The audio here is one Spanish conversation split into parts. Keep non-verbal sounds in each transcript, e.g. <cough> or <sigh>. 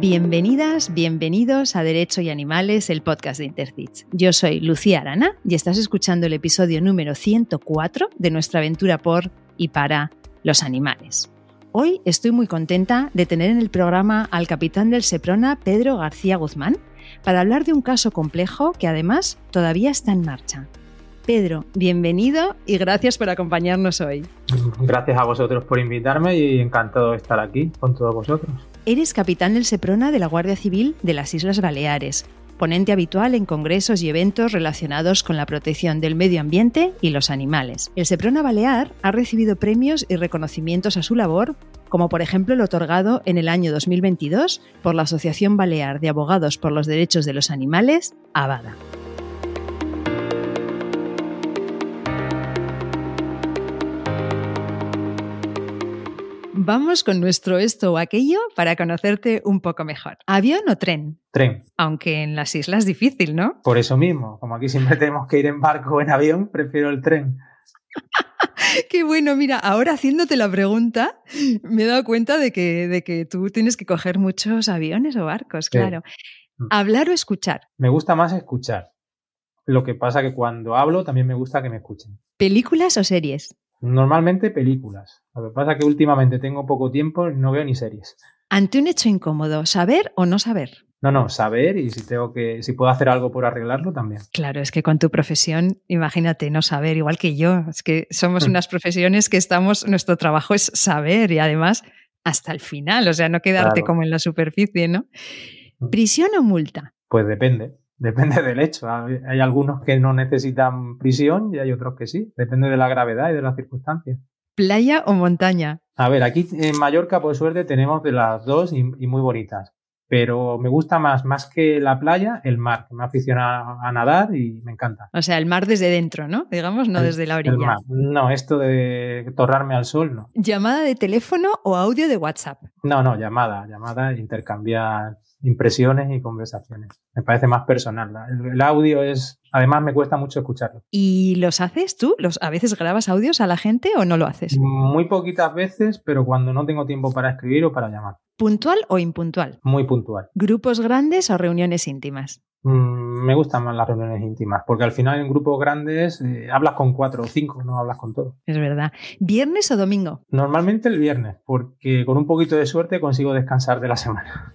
Bienvenidas, bienvenidos a Derecho y Animales, el podcast de Intercits. Yo soy Lucía Arana y estás escuchando el episodio número 104 de nuestra aventura por y para los animales. Hoy estoy muy contenta de tener en el programa al capitán del Seprona, Pedro García Guzmán, para hablar de un caso complejo que además todavía está en marcha. Pedro, bienvenido y gracias por acompañarnos hoy. Gracias a vosotros por invitarme y encantado de estar aquí con todos vosotros. Eres capitán del Seprona de la Guardia Civil de las Islas Baleares, ponente habitual en congresos y eventos relacionados con la protección del medio ambiente y los animales. El Seprona Balear ha recibido premios y reconocimientos a su labor, como por ejemplo el otorgado en el año 2022 por la Asociación Balear de Abogados por los Derechos de los Animales, ABADA. Vamos con nuestro esto o aquello para conocerte un poco mejor. ¿Avión o tren? Tren. Aunque en las islas es difícil, ¿no? Por eso mismo, como aquí siempre <laughs> tenemos que ir en barco o en avión, prefiero el tren. <laughs> Qué bueno, mira, ahora haciéndote la pregunta, me he dado cuenta de que, de que tú tienes que coger muchos aviones o barcos, claro. Mm. ¿Hablar o escuchar? Me gusta más escuchar. Lo que pasa que cuando hablo también me gusta que me escuchen. ¿Películas o series? Normalmente películas. Lo que pasa es que últimamente tengo poco tiempo y no veo ni series. Ante un hecho incómodo, ¿saber o no saber? No, no, saber y si tengo que, si puedo hacer algo por arreglarlo también. Claro, es que con tu profesión, imagínate, no saber, igual que yo. Es que somos mm. unas profesiones que estamos, nuestro trabajo es saber y además hasta el final, o sea, no quedarte como en la superficie, ¿no? Mm. ¿Prisión o multa? Pues depende. Depende del hecho. Hay algunos que no necesitan prisión y hay otros que sí. Depende de la gravedad y de las circunstancias. ¿Playa o montaña? A ver, aquí en Mallorca, por suerte, tenemos de las dos y, muy bonitas. Pero me gusta más, más que la playa, el mar. Me aficiona a nadar y me encanta. O sea, el mar desde dentro, ¿no? Digamos, no desde la orilla. No, esto de torrarme al sol, no. ¿Llamada de teléfono o audio de WhatsApp? No, no, llamada. Llamada, intercambiar impresiones y conversaciones. Me parece más personal. El, audio es, además me cuesta mucho escucharlo. ¿Y los haces tú? ¿Los, ¿A veces grabas audios a la gente o no lo haces? Muy poquitas veces, pero cuando no tengo tiempo para escribir o para llamar. ¿Puntual o impuntual? Muy puntual. ¿Grupos grandes o reuniones íntimas? Mm, me gustan más las reuniones íntimas, porque al final en grupos grandes eh, hablas con cuatro o cinco, no hablas con todo. Es verdad. ¿Viernes o domingo? Normalmente el viernes, porque con un poquito de suerte consigo descansar de la semana.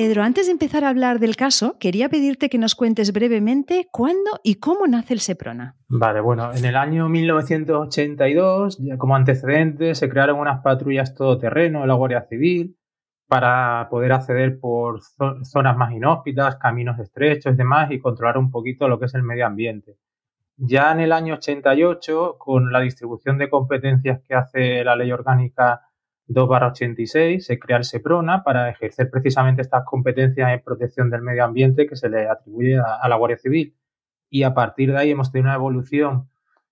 Pedro, antes de empezar a hablar del caso, quería pedirte que nos cuentes brevemente cuándo y cómo nace el Seprona. Vale, bueno, en el año 1982, como antecedente, se crearon unas patrullas todoterreno de la Guardia Civil para poder acceder por zonas más inhóspitas, caminos estrechos y demás, y controlar un poquito lo que es el medio ambiente. Ya en el año 88, con la distribución de competencias que hace la ley orgánica 2-86 se crea el SEPRONA para ejercer precisamente estas competencias en protección del medio ambiente que se le atribuye a, la Guardia Civil. Y a partir de ahí hemos tenido una evolución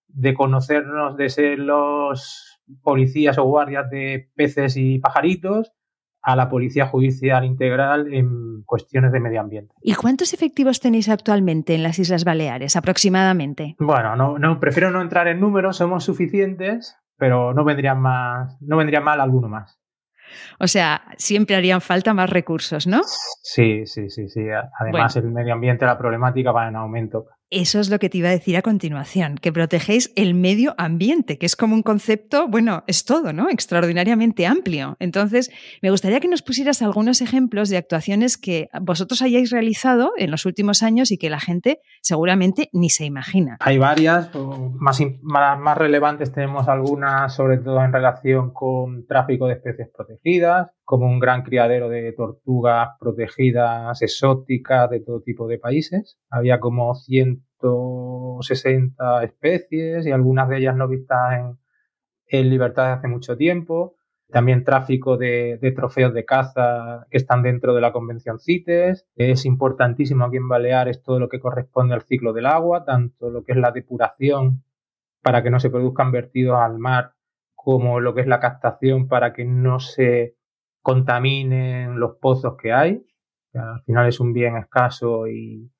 de conocernos de ser los policías o guardias de peces y pajaritos a la Policía Judicial Integral en cuestiones de medio ambiente. ¿Y cuántos efectivos tenéis actualmente en las Islas Baleares aproximadamente? Bueno, no, no prefiero no entrar en números, somos suficientes, pero no vendría más, no vendría mal alguno más. O sea, siempre harían falta más recursos, ¿no? Sí, sí, sí, sí. Además, el medio ambiente, la problemática va en aumento. Eso es lo que te iba a decir a continuación, que protegéis el medio ambiente, que es como un concepto, bueno, es todo, ¿no? Extraordinariamente amplio. Entonces, me gustaría que nos pusieras algunos ejemplos de actuaciones que vosotros hayáis realizado en los últimos años y que la gente seguramente ni se imagina. Hay varias, más, más relevantes tenemos algunas, sobre todo en relación con tráfico de especies protegidas, como un gran criadero de tortugas protegidas, exóticas, de todo tipo de países. Había como 160 especies y algunas de ellas no vistas en, libertad desde hace mucho tiempo. También tráfico de, de, trofeos de caza que están dentro de la Convención CITES. Es importantísimo aquí en Baleares todo lo que corresponde al ciclo del agua, tanto lo que es la depuración para que no se produzcan vertidos al mar, como lo que es la captación para que no se contaminen los pozos que hay, al final es un bien escaso y,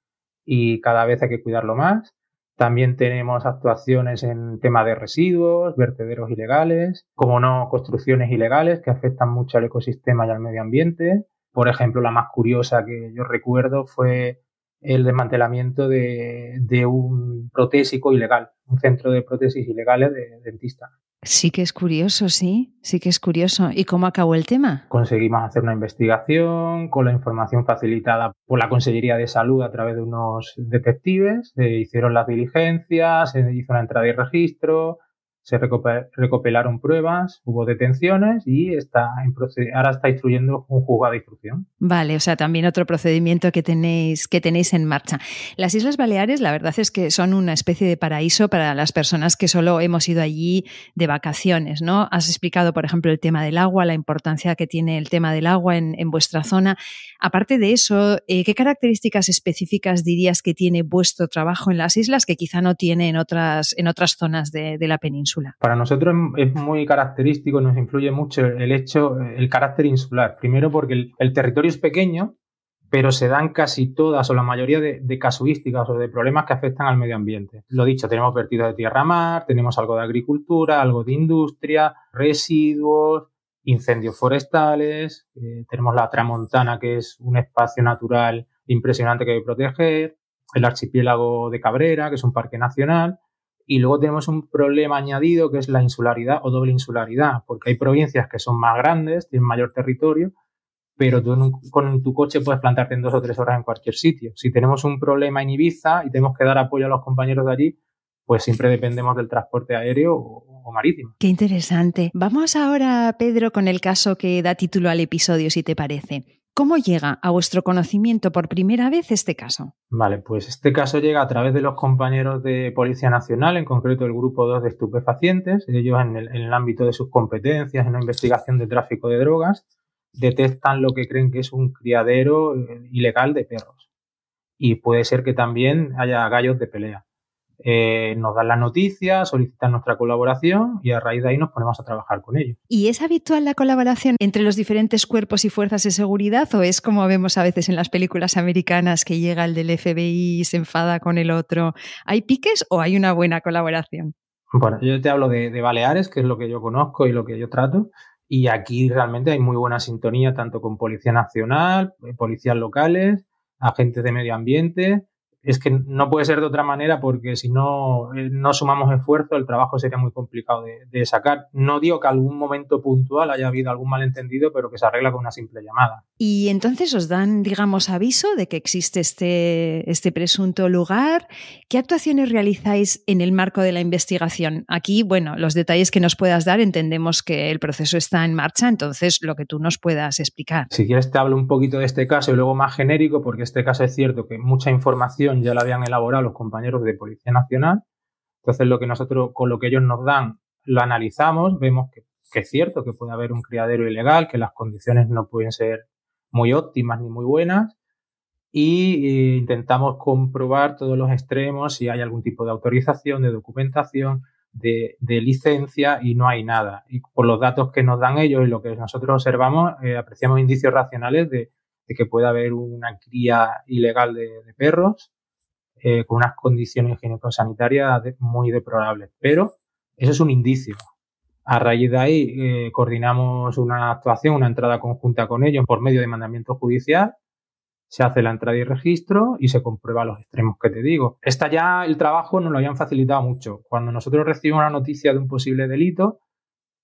cada vez hay que cuidarlo más. También tenemos actuaciones en tema de residuos, vertederos ilegales, como no construcciones ilegales que afectan mucho al ecosistema y al medio ambiente. Por ejemplo, la más curiosa que yo recuerdo fue el desmantelamiento de, de un protésico ilegal, un centro de prótesis ilegales de dentista. Sí que es curioso, sí, sí que es curioso. ¿Y cómo acabó el tema? Conseguimos hacer una investigación con la información facilitada por la Consellería de Salud a través de unos detectives, se hicieron las diligencias, se hizo una entrada y registro, se recopilaron pruebas, hubo detenciones y está ahora está instruyendo un juzgado de instrucción. Vale, o sea, también otro procedimiento que tenéis, que tenéis en marcha. Las Islas Baleares, la verdad es que son una especie de paraíso para las personas que solo hemos ido allí de vacaciones, ¿no? Has explicado, por ejemplo, el tema del agua, la importancia que tiene el tema del agua en, vuestra zona. Aparte de eso, eh, ¿qué características específicas dirías que tiene vuestro trabajo en las islas que quizá no tiene en otras, en otras zonas de la península? Para nosotros es muy característico, nos influye mucho el hecho, el carácter insular. Primero porque el, territorio es pequeño, pero se dan casi todas o la mayoría de, casuísticas o de problemas que afectan al medio ambiente. Lo dicho, tenemos vertidos de tierra-mar, tenemos algo de agricultura, algo de industria, residuos, incendios forestales, eh, tenemos la Tramontana, que es un espacio natural impresionante que hay que proteger, el archipiélago de Cabrera, que es un parque nacional, y luego tenemos un problema añadido que es la insularidad o doble insularidad, porque hay provincias que son más grandes, tienen mayor territorio, pero tú con tu coche puedes plantarte en dos o tres horas en cualquier sitio. Si tenemos un problema en Ibiza y tenemos que dar apoyo a los compañeros de allí, pues siempre dependemos del transporte aéreo o, marítimo. Qué interesante. Vamos ahora, Pedro, con el caso que da título al episodio, si te parece. ¿Cómo llega a vuestro conocimiento por primera vez este caso? Vale, pues este caso llega a través de los compañeros de Policía Nacional, en concreto el Grupo 2 de estupefacientes. Ellos, en el, ámbito de sus competencias en la investigación de tráfico de drogas, detectan lo que creen que es un criadero eh, ilegal de perros. Y puede ser que también haya gallos de pelea. Eh, nos dan la noticia, solicitan nuestra colaboración y a raíz de ahí nos ponemos a trabajar con ellos. ¿Y es habitual la colaboración entre los diferentes cuerpos y fuerzas de seguridad o es como vemos a veces en las películas americanas que llega el del FBI y se enfada con el otro? ¿Hay piques o hay una buena colaboración? Bueno, yo te hablo de, de Baleares, que es lo que yo conozco y lo que yo trato. Y aquí realmente hay muy buena sintonía tanto con Policía Nacional, eh, policías locales, agentes de medio ambiente, es que no puede ser de otra manera porque si no, eh, no sumamos esfuerzo, el trabajo sería muy complicado de, sacar. No digo que algún momento puntual haya habido algún malentendido, pero que se arregla con una simple llamada. Y entonces os dan, digamos, aviso de que existe este, este presunto lugar. ¿Qué actuaciones realizáis en el marco de la investigación? Aquí, bueno, los detalles que nos puedas dar, entendemos que el proceso está en marcha, entonces lo que tú nos puedas explicar. Si quieres te hablo un poquito de este caso y luego más genérico, porque este caso es cierto que mucha información ya la habían elaborado los compañeros de Policía Nacional. Entonces, lo que nosotros, con lo que ellos nos dan, lo analizamos, vemos que, es cierto que puede haber un criadero ilegal, que las condiciones no pueden ser muy óptimas ni muy buenas, y eh, intentamos comprobar todos los extremos si hay algún tipo de autorización, de documentación, de, licencia y no hay nada. Y por los datos que nos dan ellos y lo que nosotros observamos, eh, apreciamos indicios racionales de, que puede haber una cría ilegal de perros eh, con unas condiciones higiénico-sanitarias muy deplorables. Pero eso es un indicio. A raíz de ahí eh, coordinamos una actuación, una entrada conjunta con ellos por medio de mandamiento judicial. Se hace la entrada y registro y se comprueba los extremos que te digo. Esta ya el trabajo nos lo habían facilitado mucho. Cuando nosotros recibimos una noticia de un posible delito,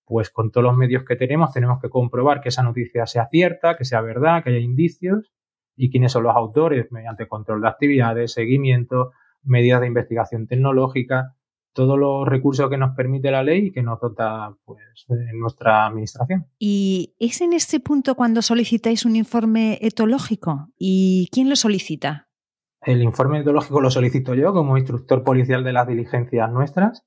pues con todos los medios que tenemos tenemos que comprobar que esa noticia sea cierta, que sea verdad, que haya indicios y quiénes son los autores mediante control de actividades, seguimiento, medidas de investigación tecnológica, todos los recursos que nos permite la ley y que nos dota pues, en nuestra administración. ¿Y es en este punto cuando solicitáis un informe etológico? ¿Y quién lo solicita? El informe etológico lo solicito yo como instructor policial de las diligencias nuestras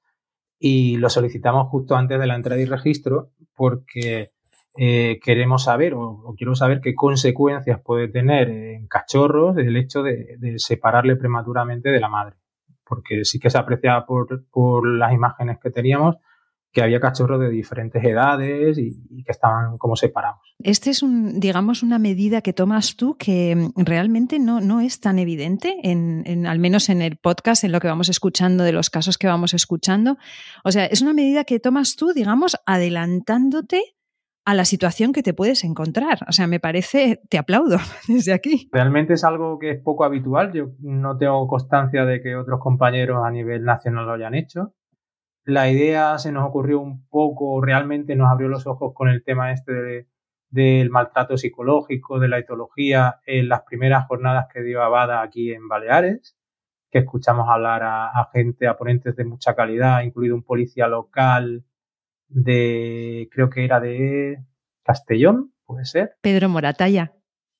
y lo solicitamos justo antes de la entrada y registro porque eh, queremos saber o, quiero saber qué consecuencias puede tener en cachorros el hecho de, separarle prematuramente de la madre. Porque sí que se aprecia por, las imágenes que teníamos que había cachorros de diferentes edades y, que estaban como separados. Este es digamos, una medida que tomas tú que mm, realmente no, no es tan evidente, en, al menos en el podcast, en lo que vamos escuchando, de los casos que vamos escuchando. O sea, es una medida que tomas tú, digamos, adelantándote a la situación que te puedes encontrar. O sea, me parece, te aplaudo <laughs> desde aquí. Realmente es algo que es poco habitual. Yo no tengo constancia de que otros compañeros a nivel nacional lo hayan hecho la idea se nos ocurrió un poco, realmente nos abrió los ojos con el tema este del maltrato psicológico, de la etología, en las primeras jornadas que dio Abada aquí en Baleares, que escuchamos hablar a, gente, a ponentes de mucha calidad, incluido un policía local de, creo que era de Castellón, puede ser. Pedro Moratalla.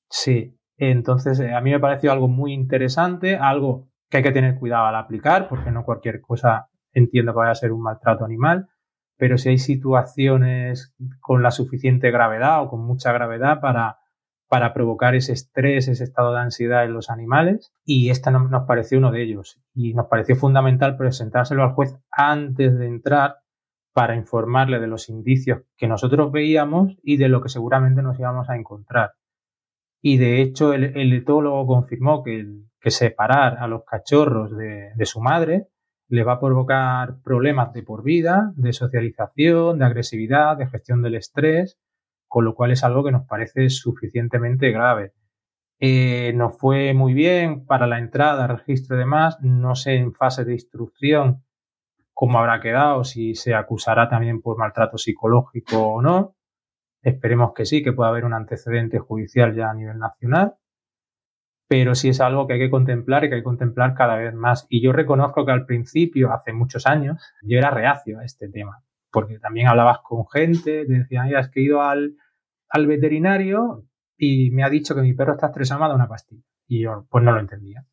Sí, entonces eh, a mí me pareció algo muy interesante, algo que hay que tener cuidado al aplicar, porque no cualquier cosa entiendo que vaya a ser un maltrato animal, pero si hay situaciones con la suficiente gravedad o con mucha gravedad para, para provocar ese estrés, ese estado de ansiedad en los animales, y esta nos pareció uno de ellos. Y nos pareció fundamental presentárselo al juez antes de entrar para informarle de los indicios que nosotros veíamos y de lo que seguramente nos íbamos a encontrar. Y de hecho el, etólogo confirmó que, que separar a los cachorros de, su madre le va a provocar problemas de por vida, de socialización, de agresividad, de gestión del estrés, con lo cual es algo que nos parece suficientemente grave. Eh, nos fue muy bien para la entrada, registro y demás. No sé en fase de instrucción cómo habrá quedado, si se acusará también por maltrato psicológico o no. Esperemos que sí, que pueda haber un antecedente judicial ya a nivel nacional pero sí es algo que hay que contemplar y que hay que contemplar cada vez más. Y yo reconozco que al principio, hace muchos años, yo era reacio a este tema, porque también hablabas con gente, te decían, ya has que ido al, al veterinario y me ha dicho que mi perro está estresado, me una pastilla. Y yo, pues no lo entendía.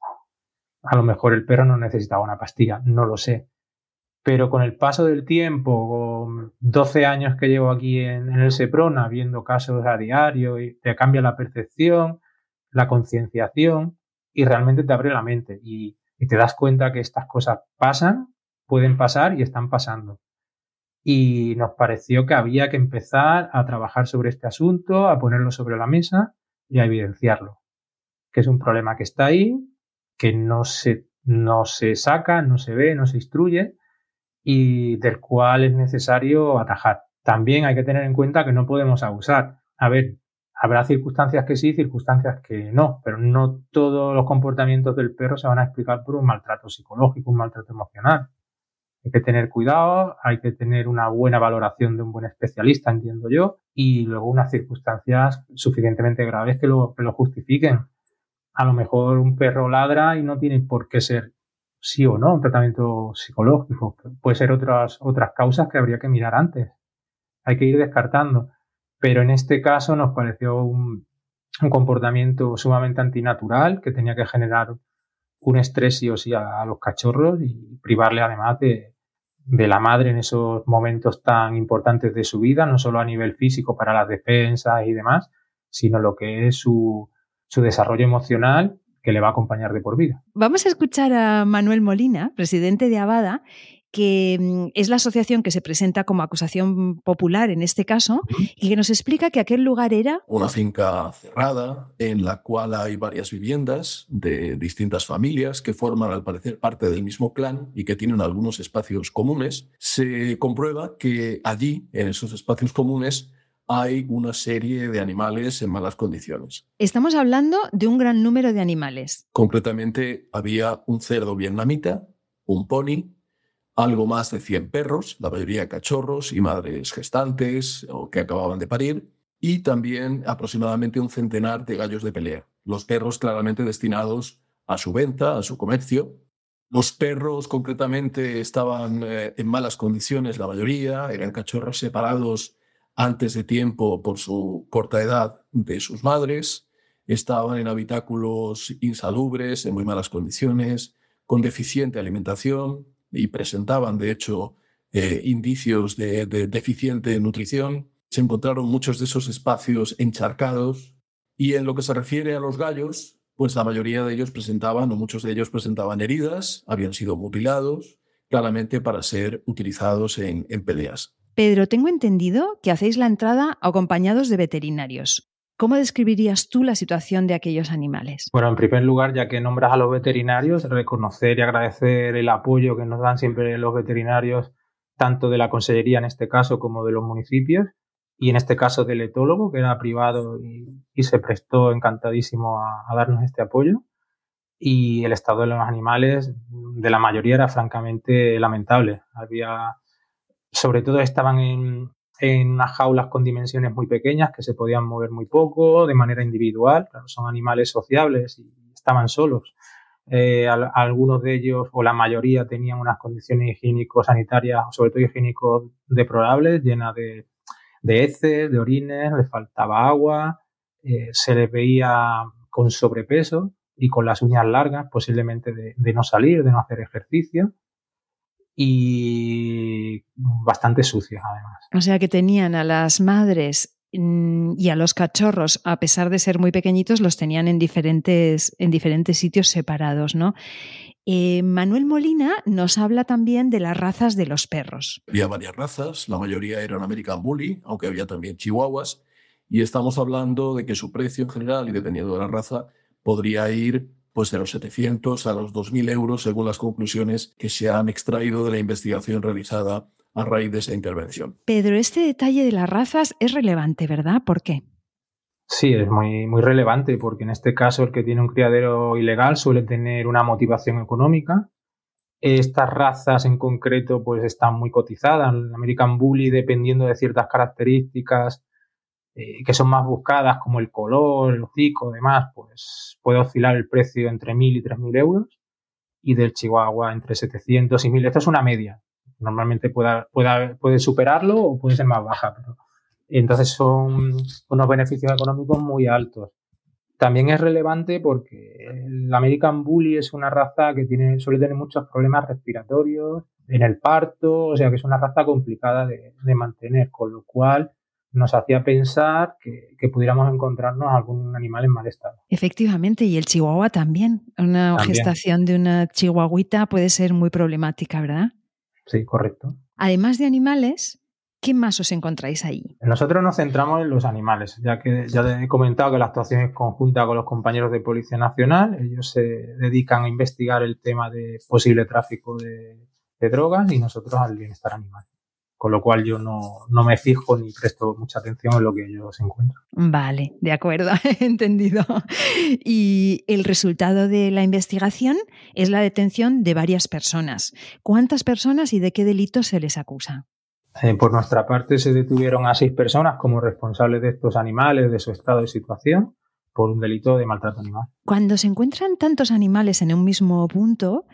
A lo mejor el perro no necesitaba una pastilla, no lo sé. Pero con el paso del tiempo, con 12 años que llevo aquí en, el SEPRONA, viendo casos a diario, y te cambia la percepción, la concienciación y realmente te abre la mente y, te das cuenta que estas cosas pasan, pueden pasar y están pasando. Y nos pareció que había que empezar a trabajar sobre este asunto, a ponerlo sobre la mesa y a evidenciarlo. Que es un problema que está ahí, que no se, no se saca, no se ve, no se instruye y del cual es necesario atajar. También hay que tener en cuenta que no podemos abusar. A ver, Habrá circunstancias que sí, circunstancias que no, pero no todos los comportamientos del perro se van a explicar por un maltrato psicológico, un maltrato emocional. Hay que tener cuidado, hay que tener una buena valoración de un buen especialista, entiendo yo, y luego unas circunstancias suficientemente graves que lo, que lo justifiquen. A lo mejor un perro ladra y no tiene por qué ser sí o no un tratamiento psicológico. Puede ser otras, otras causas que habría que mirar antes. Hay que ir descartando. Pero en este caso nos pareció un, comportamiento sumamente antinatural que tenía que generar un estrés sí o sí a, los cachorros y privarle además de, la madre en esos momentos tan importantes de su vida, no solo a nivel físico para las defensas y demás, sino lo que es su, su desarrollo emocional que le va a acompañar de por vida. Vamos a escuchar a Manuel Molina, presidente de Abada, que mm, es la asociación que se presenta como acusación popular en este caso, y que nos explica que aquel lugar era... Una finca cerrada en la cual hay varias viviendas de distintas familias que forman al parecer parte del mismo clan y que tienen algunos espacios comunes. Se comprueba que allí, en esos espacios comunes, hay una serie de animales en malas condiciones. Estamos hablando de un gran número de animales. Concretamente, había un cerdo vietnamita, un pony, algo más de 100 perros, la mayoría cachorros y madres gestantes o que acababan de parir, y también aproximadamente un centenar de gallos de pelea. Los perros claramente destinados a su venta, a su comercio. Los perros concretamente estaban eh, en malas condiciones, la mayoría, eran cachorros separados antes de tiempo por su corta edad de sus madres, estaban en habitáculos insalubres, en muy malas condiciones, con deficiente alimentación, y presentaban, de hecho, eh, indicios de, deficiente nutrición. Se encontraron muchos de esos espacios encharcados y en lo que se refiere a los gallos, pues la mayoría de ellos presentaban, o muchos de ellos presentaban heridas, habían sido mutilados, claramente para ser utilizados en, en peleas. Pedro, tengo entendido que hacéis la entrada acompañados de veterinarios. ¿Cómo describirías tú la situación de aquellos animales? Bueno, en primer lugar, ya que nombras a los veterinarios, reconocer y agradecer el apoyo que nos dan siempre los veterinarios, tanto de la Consellería en este caso como de los municipios, y en este caso del etólogo, que era privado y, se prestó encantadísimo a, darnos este apoyo. Y el estado de los animales, de la mayoría, era francamente lamentable. Había, sobre todo estaban en, en unas jaulas con dimensiones muy pequeñas que se podían mover muy poco, de manera individual. son animales sociables y estaban solos. Eh, algunos de ellos, o la mayoría, tenían unas condiciones higiénico-sanitarias, sobre todo higiénicos deplorables, llenas de, de heces, de orines, les faltaba agua, eh, se les veía con sobrepeso y con las uñas largas, posiblemente de no salir, de no hacer ejercicio y bastante sucias además. O sea que tenían a las madres mm, y a los cachorros, a pesar de ser muy pequeñitos, los tenían en diferentes, en diferentes sitios separados, ¿no? Eh, Manuel Molina nos habla también de las razas de los perros. Había varias razas, la mayoría eran American Bully, aunque había también chihuahuas, y estamos hablando de que su precio en general, y dependiendo de la raza, podría ir pues de los 700 a los 2.000 euros según las conclusiones que se han extraído de la investigación realizada a raíz de esa intervención. Pedro, este detalle de las razas es relevante, ¿verdad? ¿Por qué? Sí, es muy, muy relevante porque en este caso el que tiene un criadero ilegal suele tener una motivación económica. Estas razas en concreto pues están muy cotizadas. El American Bully, dependiendo de ciertas características, eh, que son más buscadas, como el color, el hocico, demás, pues puede oscilar el precio entre 1.000 y 3.000 euros y del Chihuahua entre 700 y 1.000. Esto es una media. Normalmente puede, puede, puede superarlo o puede ser más baja, pero entonces son unos beneficios económicos muy altos. También es relevante porque el American Bully es una raza que tiene, suele tener muchos problemas respiratorios en el parto, o sea que es una raza complicada de, de mantener, con lo cual nos hacía pensar que, pudiéramos encontrarnos algún animal en mal estado. Efectivamente, y el chihuahua también. Una gestación de una chihuahuita puede ser muy problemática, ¿verdad? Sí, correcto. Además de animales, ¿qué más os encontráis ahí? Nosotros nos centramos en los animales, ya que ya he comentado que la actuación es conjunta con los compañeros de Policía Nacional. Ellos se dedican a investigar el tema de posible tráfico de drogas y nosotros al bienestar animal con lo cual yo no, me fijo ni presto mucha atención en lo que ellos encuentran. Vale, de acuerdo, <laughs> entendido. Y el resultado de la investigación es la detención de varias personas. ¿Cuántas personas y de qué delitos se les acusa? Eh, por nuestra parte se detuvieron a seis personas como responsables de estos animales, de su estado de situación, por un delito de maltrato animal. Cuando se encuentran tantos animales en un mismo punto,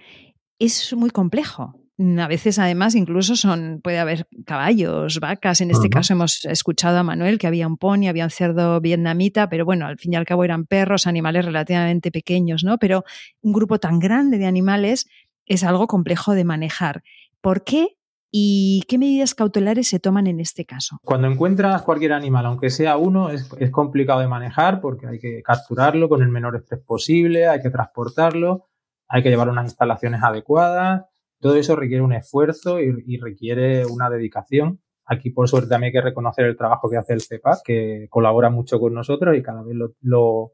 es muy complejo. A veces, además, incluso son, puede haber caballos, vacas. En este caso hemos escuchado a Manuel que había un pony, había un cerdo vietnamita, pero bueno, al fin y al cabo eran perros, animales relativamente pequeños, ¿no? Pero un grupo tan grande de animales es algo complejo de manejar. ¿Por qué ¿Y qué medidas cautelares se toman en este caso? Cuando encuentras cualquier animal, aunque sea uno, es, es, complicado de manejar porque hay que capturarlo con el menor estrés posible, hay que transportarlo, hay que llevar unas instalaciones adecuadas, todo eso requiere un esfuerzo y, requiere una dedicación. Aquí, por suerte, también hay que reconocer el trabajo que hace el CEPAC, que colabora mucho con nosotros y cada vez lo,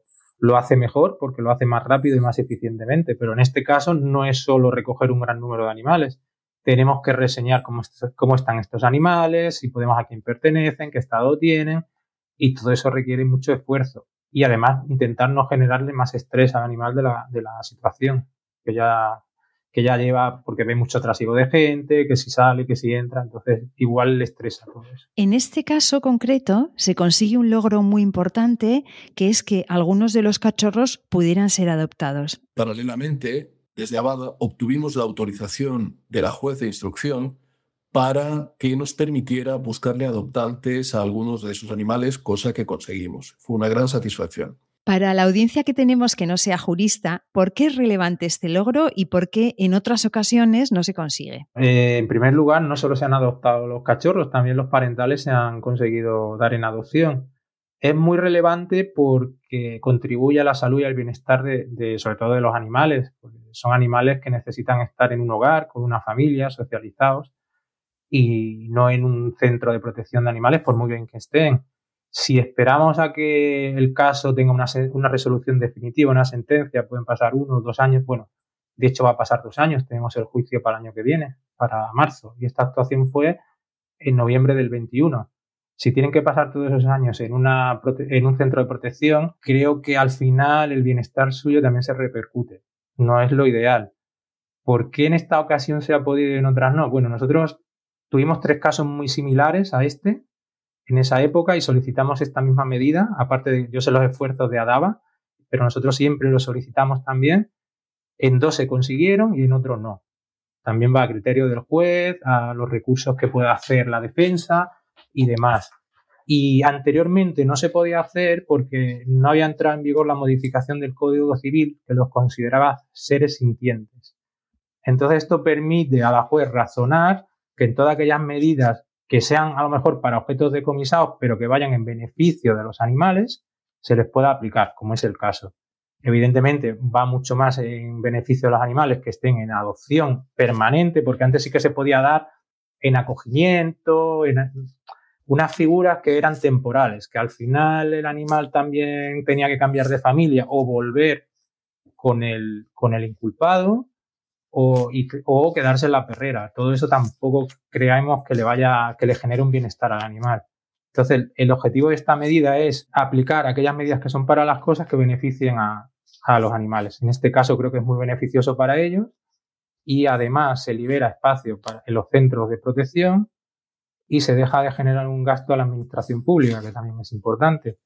hace mejor porque lo hace más rápido y más eficientemente. Pero en este caso no es solo recoger un gran número de animales. Tenemos que reseñar cómo, están estos animales, si podemos a quién pertenecen, qué estado tienen, y todo eso requiere mucho esfuerzo. Y además intentar no generarle más estrés al animal de la situación, que ya que ya lleva, porque ve mucho trasiego de gente, que si sale, que si entra, entonces igual le estresa todo eso. En este caso concreto se consigue un logro muy importante, que es que algunos de los cachorros pudieran ser adoptados. Paralelamente, desde Abada obtuvimos la autorización de la juez de instrucción para que nos permitiera buscarle adoptantes a algunos de esos animales, cosa que conseguimos. Fue una gran satisfacción. Para la audiencia que tenemos que no sea jurista, ¿por qué es relevante este logro y por qué en otras ocasiones no se consigue? Eh, en primer lugar, no solo se han adoptado los cachorros, también los parentales se han conseguido dar en adopción. Es muy relevante porque contribuye a la salud y al bienestar de, sobre todo de los animales. son animales que necesitan estar en un hogar, con una familia, socializados y no en un centro de protección de animales, por muy bien que estén. Si esperamos a que el caso tenga una, resolución definitiva, una sentencia, pueden pasar uno o dos años. Bueno, de hecho va a pasar dos años. Tenemos el juicio para el año que viene, para marzo. Y esta actuación fue en noviembre del 21. Si tienen que pasar todos esos años en, en un centro de protección, creo que al final el bienestar suyo también se repercute. No es lo ideal. ¿Por qué en esta ocasión se ha podido y en otras no? Bueno, nosotros tuvimos tres casos muy similares a este en esa época y solicitamos esta misma medida, aparte de yo sé los esfuerzos de Adava, pero nosotros siempre lo solicitamos también. En dos se consiguieron y en otros no. También va a criterio del juez, a los recursos que pueda hacer la defensa y demás. Y anteriormente no se podía hacer porque no había entrado en vigor la modificación del Código Civil que los consideraba seres sintientes. Entonces esto permite a la juez razonar que en todas aquellas medidas que sean a lo mejor para objetos decomisados, pero que vayan en beneficio de los animales, se les pueda aplicar, como es el caso. Evidentemente va mucho más en beneficio de los animales que estén en adopción permanente, porque antes sí que se podía dar en acogimiento, en unas figuras que eran temporales, que al final el animal también tenía que cambiar de familia o volver con el, con el inculpado o, quedarse en la perrera. Todo eso tampoco creemos que le vaya, que le genere un bienestar al animal. Entonces, el objetivo de esta medida es aplicar aquellas medidas que son para las cosas que beneficien a, a los animales. En este caso creo que es muy beneficioso para ellos y además se libera espacio para, en los centros de protección y se deja de generar un gasto a la administración pública, que también es importante.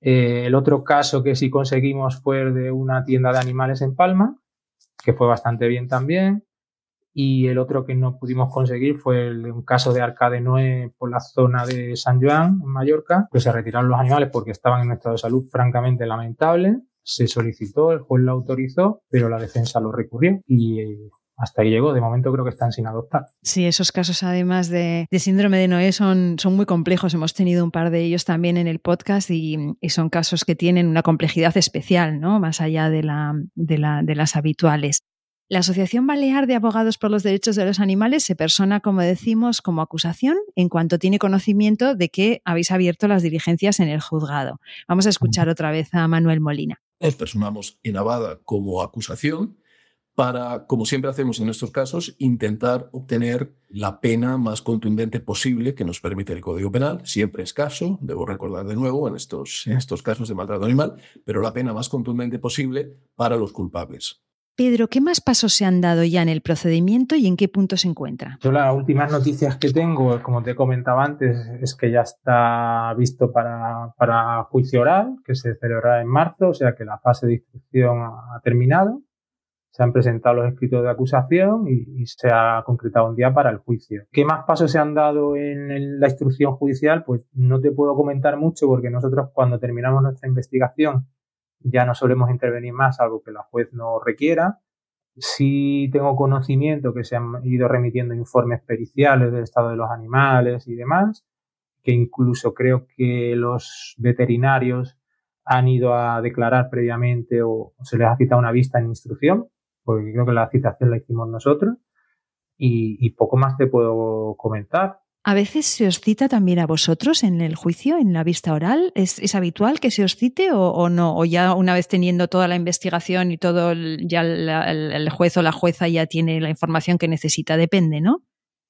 Eh, el otro caso que sí conseguimos fue de una tienda de animales en Palma, que fue bastante bien también. Y el otro que no pudimos conseguir fue el, un caso de Arcade Noé por la zona de San Joan, en Mallorca, que se retiraron los animales porque estaban en un estado de salud francamente lamentable. Se solicitó, el juez lo autorizó, pero la defensa lo recurrió y eh, hasta ahí llegó. De momento creo que están sin adoptar. Sí, esos casos además de, síndrome de Noé son, son, muy complejos. Hemos tenido un par de ellos también en el podcast y, son casos que tienen una complejidad especial, ¿no? Más allá de, la, de, la, de las habituales. La Asociación Balear de Abogados por los Derechos de los Animales se persona, como decimos, como acusación en cuanto tiene conocimiento de que habéis abierto las diligencias en el juzgado. Vamos a escuchar otra vez a Manuel Molina. Nos personamos en Abada como acusación para, como siempre hacemos en estos casos, intentar obtener la pena más contundente posible que nos permite el Código Penal. Siempre escaso, debo recordar de nuevo, en estos, en estos casos de maltrato animal, pero la pena más contundente posible para los culpables. Pedro, ¿qué más pasos se han dado ya en el procedimiento y en qué punto se encuentra? Yo las últimas noticias que tengo, como te comentaba antes, es que ya está visto para, para juicio oral, que se celebrará en marzo, o sea que la fase de instrucción ha terminado se han presentado los escritos de acusación y, se ha concretado un día para el juicio. ¿Qué más pasos se han dado en la instrucción judicial? Pues no te puedo comentar mucho porque nosotros cuando terminamos nuestra investigación ya no solemos intervenir más, algo que la juez no requiera. Sí tengo conocimiento que se han ido remitiendo informes periciales del estado de los animales y demás, que incluso creo que los veterinarios han ido a declarar previamente o se les ha citado una vista en instrucción porque creo que la citación la hicimos nosotros y, poco más te puedo comentar. ¿A veces se os cita también a vosotros en el juicio, en la vista oral? ¿Es, habitual que se os cite o, no? ¿O ya una vez teniendo toda la investigación y todo, ya el, juez o la jueza ya tiene la información que necesita? Depende, ¿no?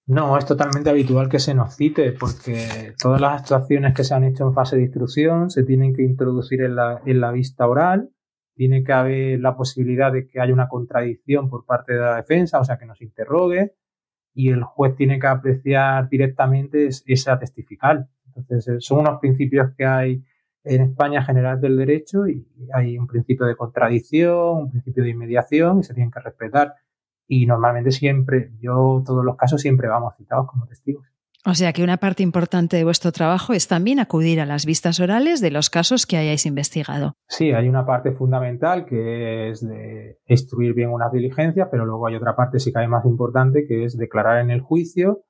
No, es totalmente habitual que se nos cite porque todas las actuaciones que se han hecho en fase de instrucción se tienen que introducir en la, en la vista oral tiene que haber la posibilidad de que haya una contradicción por parte de la defensa, o sea, que nos interrogue, y el juez tiene que apreciar directamente esa testifical. Entonces, eh, son unos principios que hay en España general del derecho y hay un principio de contradicción, un principio de inmediación y se tienen que respetar. Y normalmente siempre, yo todos los casos siempre vamos citados como testigos. O sea que una parte importante de vuestro trabajo es también acudir a las vistas orales de los casos que hayáis investigado. Sí, hay una parte fundamental que es de instruir bien unas diligencias, pero luego hay otra parte que hay más importante que es declarar en el juicio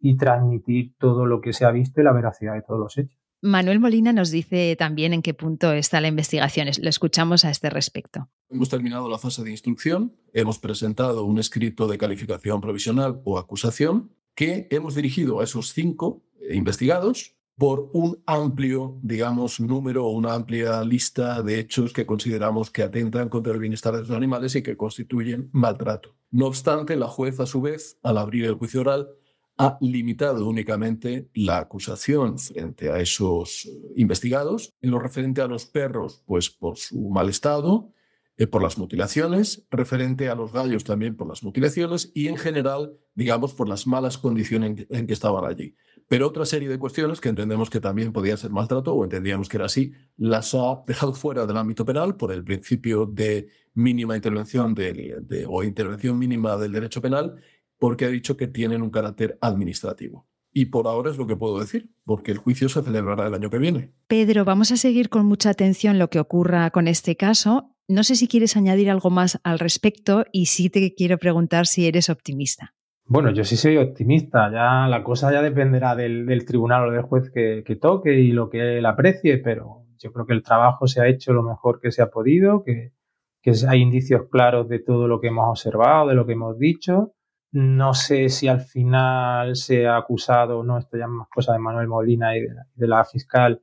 y transmitir todo lo que se ha visto y la veracidad de todos los hechos. Manuel Molina nos dice también en qué punto está la investigación. Lo escuchamos a este respecto. Hemos terminado la fase de instrucción, hemos presentado un escrito de calificación provisional o acusación que hemos dirigido a esos cinco investigados por un amplio, digamos, número o una amplia lista de hechos que consideramos que atentan contra el bienestar de los animales y que constituyen maltrato. No obstante, la jueza, a su vez, al abrir el juicio oral, ha limitado únicamente la acusación frente a esos investigados. En lo referente a los perros, pues por su mal estado, eh, por las mutilaciones, referente a los gallos también por las mutilaciones y en general, digamos, por las malas condiciones en que estaban allí. Pero otra serie de cuestiones que entendemos que también podían ser maltrato, o entendíamos que era así, las ha dejado fuera del ámbito penal por el principio de mínima intervención o intervención mínima del derecho penal, porque ha dicho que tienen un carácter administrativo. Y por ahora es lo que puedo decir, porque el juicio se celebrará el año que viene. Pedro, vamos a seguir con mucha atención lo que ocurra con este caso. No sé si quieres añadir algo más al respecto y sí te quiero preguntar si eres optimista. Bueno, yo sí soy optimista. Ya la cosa ya dependerá del, tribunal o del juez que, toque y lo que él aprecie, pero yo creo que el trabajo se ha hecho lo mejor que se ha podido, que, hay indicios claros de todo lo que hemos observado, de lo que hemos dicho. No sé si al final se ha acusado o no, esto ya es más cosa de Manuel Molina y de la fiscal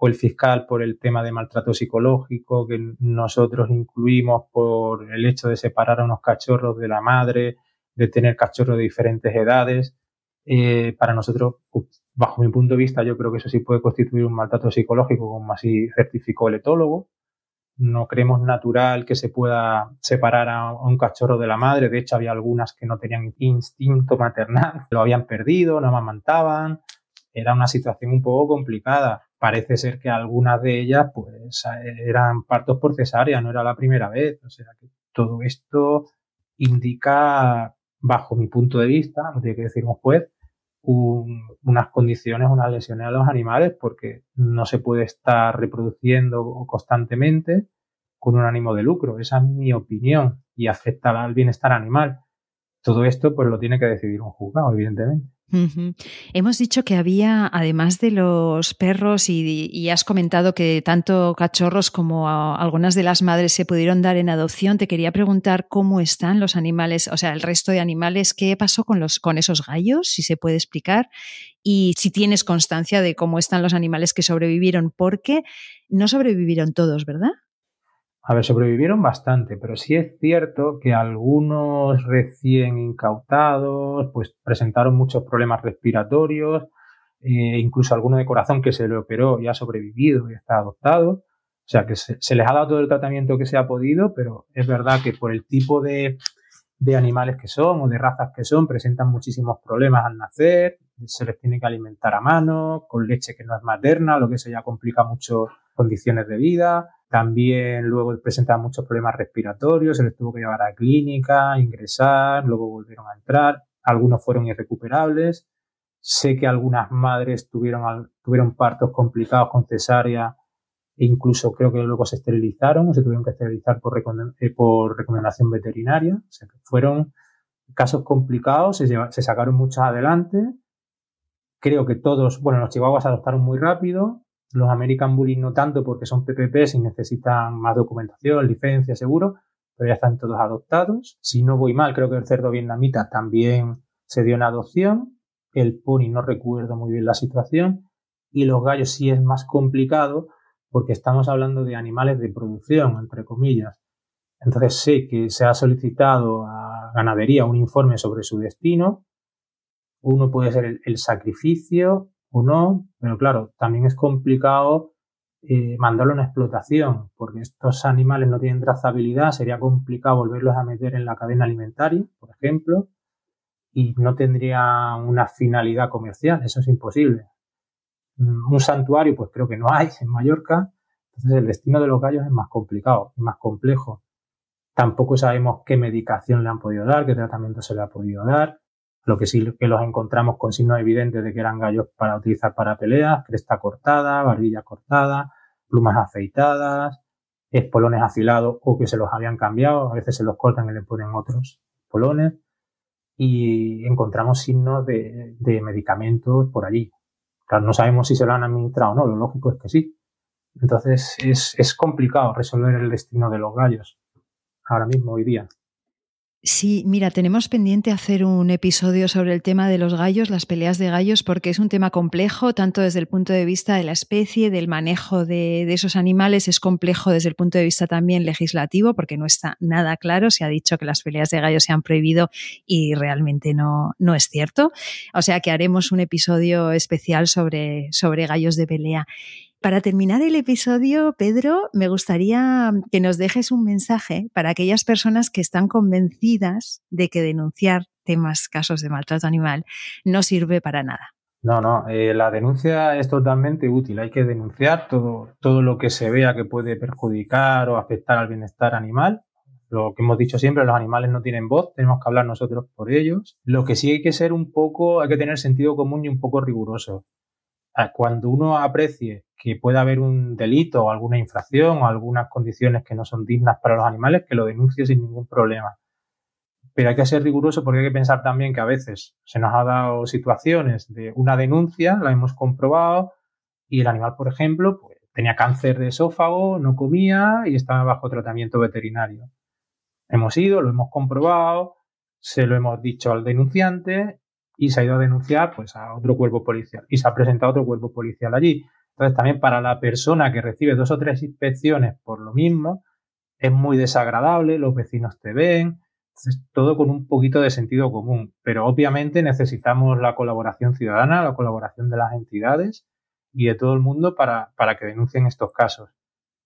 o el fiscal por el tema de maltrato psicológico que nosotros incluimos por el hecho de separar a unos cachorros de la madre de tener cachorros de diferentes edades. Eh, para nosotros, bajo mi punto de vista, yo creo que eso sí puede constituir un maltrato psicológico, como así certificó el etólogo. No creemos natural que se pueda separar a un cachorro de la madre. De hecho, había algunas que no tenían instinto maternal, <laughs> lo habían perdido, no amamantaban. Era una situación un poco complicada. Parece ser que algunas de ellas, pues, eran partos por cesárea, no era la primera vez. O sea, que todo esto indica bajo mi punto de vista, no tiene que decir un juez, unas condiciones, unas lesiones a los animales, porque no se puede estar reproduciendo constantemente con un ánimo de lucro. Esa es mi opinión y afecta al bienestar animal. Todo esto pues lo tiene que decidir un juzgado, evidentemente. Hemos dicho que había, además de los perros, y, has comentado que tanto cachorros como algunas de las madres se pudieron dar en adopción. Te quería preguntar cómo están los animales, o sea, el resto de animales, qué pasó con, los, con esos gallos, si se puede explicar, y si tienes constancia de cómo están los animales que sobrevivieron, porque no sobrevivieron todos, ¿verdad? A ver, sobrevivieron bastante, pero sí es cierto que algunos recién incautados pues presentaron muchos problemas respiratorios, eh, incluso alguno de corazón que se le operó y ha sobrevivido y está adoptado. O sea que se, les ha dado todo el tratamiento que se ha podido, pero es verdad que por el tipo de, de animales que son o de razas que son, presentan muchísimos problemas al nacer, se les tiene que alimentar a mano, con leche que no es materna, lo que eso ya complica mucho condiciones de vida. También luego presentaban muchos problemas respiratorios, se les tuvo que llevar a clínica, ingresar, luego volvieron a entrar. Algunos fueron irrecuperables. Sé que algunas madres tuvieron, tuvieron partos complicados con cesárea e incluso creo que luego se esterilizaron o se tuvieron que esterilizar por, eh, recomendación veterinaria. O sea, que fueron casos complicados, se, se sacaron muchos adelante. Creo que todos, bueno, los chihuahuas adoptaron muy rápido, los American Bully no tanto porque son PPPs y necesitan más documentación, licencia, seguro, pero ya están todos adoptados. Si no voy mal, creo que el cerdo vietnamita también se dio en adopción. El pony no recuerdo muy bien la situación. Y los gallos sí es más complicado porque estamos hablando de animales de producción, entre comillas. Entonces sé que se ha solicitado a ganadería un informe sobre su destino. Uno puede ser el sacrificio, o no, pero claro, también es complicado eh, mandarlo a una explotación, porque estos animales no tienen trazabilidad, sería complicado volverlos a meter en la cadena alimentaria, por ejemplo, y no tendría una finalidad comercial, eso es imposible. Mm, un santuario, pues creo que no hay en Mallorca, entonces el destino de los gallos es más complicado, es más complejo. Tampoco sabemos qué medicación le han podido dar, qué tratamiento se le ha podido dar. Lo que sí que los encontramos con signos evidentes de que eran gallos para utilizar para peleas, cresta cortada, barbilla cortada, plumas afeitadas, espolones afilados o que se los habían cambiado, a veces se los cortan y le ponen otros polones y encontramos signos de, medicamentos por allí, Claro, no sabemos si se lo han administrado o no, lo lógico es que sí. Entonces es, es complicado resolver el destino de los gallos ahora mismo, hoy día. Sí, mira, tenemos pendiente hacer un episodio sobre el tema de los gallos, las peleas de gallos, porque es un tema complejo, tanto desde el punto de vista de la especie, del manejo de, esos animales, es complejo desde el punto de vista también legislativo, porque no está nada claro. Se ha dicho que las peleas de gallos se han prohibido y realmente no, no es cierto. O sea que haremos un episodio especial sobre, sobre gallos de pelea. Para terminar el episodio, Pedro, me gustaría que nos dejes un mensaje para aquellas personas que están convencidas de que denunciar temas, casos de maltrato animal, no sirve para nada. No, no, eh, la denuncia es totalmente útil. Hay que denunciar todo, todo lo que se vea que puede perjudicar o afectar al bienestar animal. Lo que hemos dicho siempre, los animales no tienen voz, tenemos que hablar nosotros por ellos. Lo que sí hay que ser un poco, hay que tener sentido común y un poco riguroso. Cuando uno aprecie que pueda haber un delito o alguna infracción o algunas condiciones que no son dignas para los animales, que lo denuncie sin ningún problema. Pero hay que ser riguroso porque hay que pensar también que a veces se nos ha dado situaciones de una denuncia, la hemos comprobado, y el animal, por ejemplo, pues, tenía cáncer de esófago, no comía y estaba bajo tratamiento veterinario. Hemos ido, lo hemos comprobado, se lo hemos dicho al denunciante y se ha ido a denunciar pues, a otro cuerpo policial y se ha presentado otro cuerpo policial allí. Entonces, también para la persona que recibe dos o tres inspecciones por lo mismo, es muy desagradable, los vecinos te ven, entonces, todo con un poquito de sentido común. Pero obviamente necesitamos la colaboración ciudadana, la colaboración de las entidades y de todo el mundo para, para que denuncien estos casos.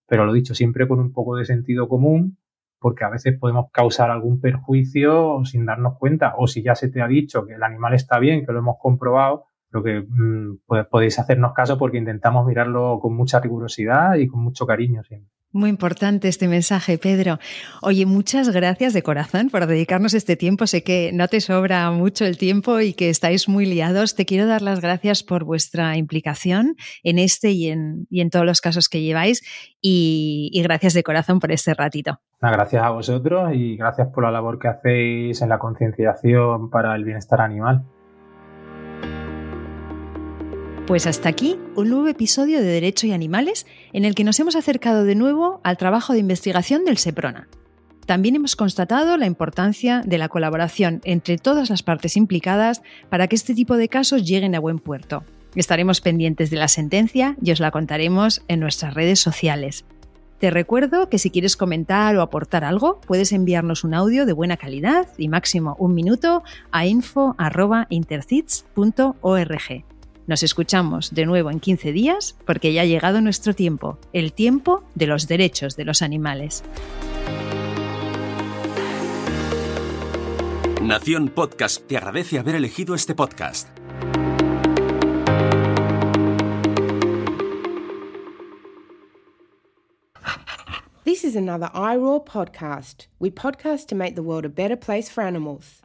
Pero lo dicho, siempre con un poco de sentido común, porque a veces podemos causar algún perjuicio sin darnos cuenta. O si ya se te ha dicho que el animal está bien, que lo hemos comprobado, creo que mm, podéis hacernos caso porque intentamos mirarlo con mucha rigurosidad y con mucho cariño siempre. Muy importante este mensaje, Pedro. Oye, muchas gracias de corazón por dedicarnos este tiempo. Sé que no te sobra mucho el tiempo y que estáis muy liados. Te quiero dar las gracias por vuestra implicación en este y en, y en todos los casos que lleváis y, y, gracias de corazón por este ratito. Gracias a vosotros y gracias por la labor que hacéis en la concienciación para el bienestar animal. Pues hasta aquí un nuevo episodio de Derecho y Animales en el que nos hemos acercado de nuevo al trabajo de investigación del SEPRONA. También hemos constatado la importancia de la colaboración entre todas las partes implicadas para que este tipo de casos lleguen a buen puerto. Estaremos pendientes de la sentencia y os la contaremos en nuestras redes sociales. Te recuerdo que si quieres comentar o aportar algo, puedes enviarnos un audio de buena calidad y máximo un minuto a info.intercits.org. Nos escuchamos de nuevo en 15 días porque ya ha llegado nuestro tiempo, el tiempo de los derechos de los animales. Nación Podcast te agradece haber elegido este podcast. This is another iRaw podcast. We podcast to make the world a better place for animals.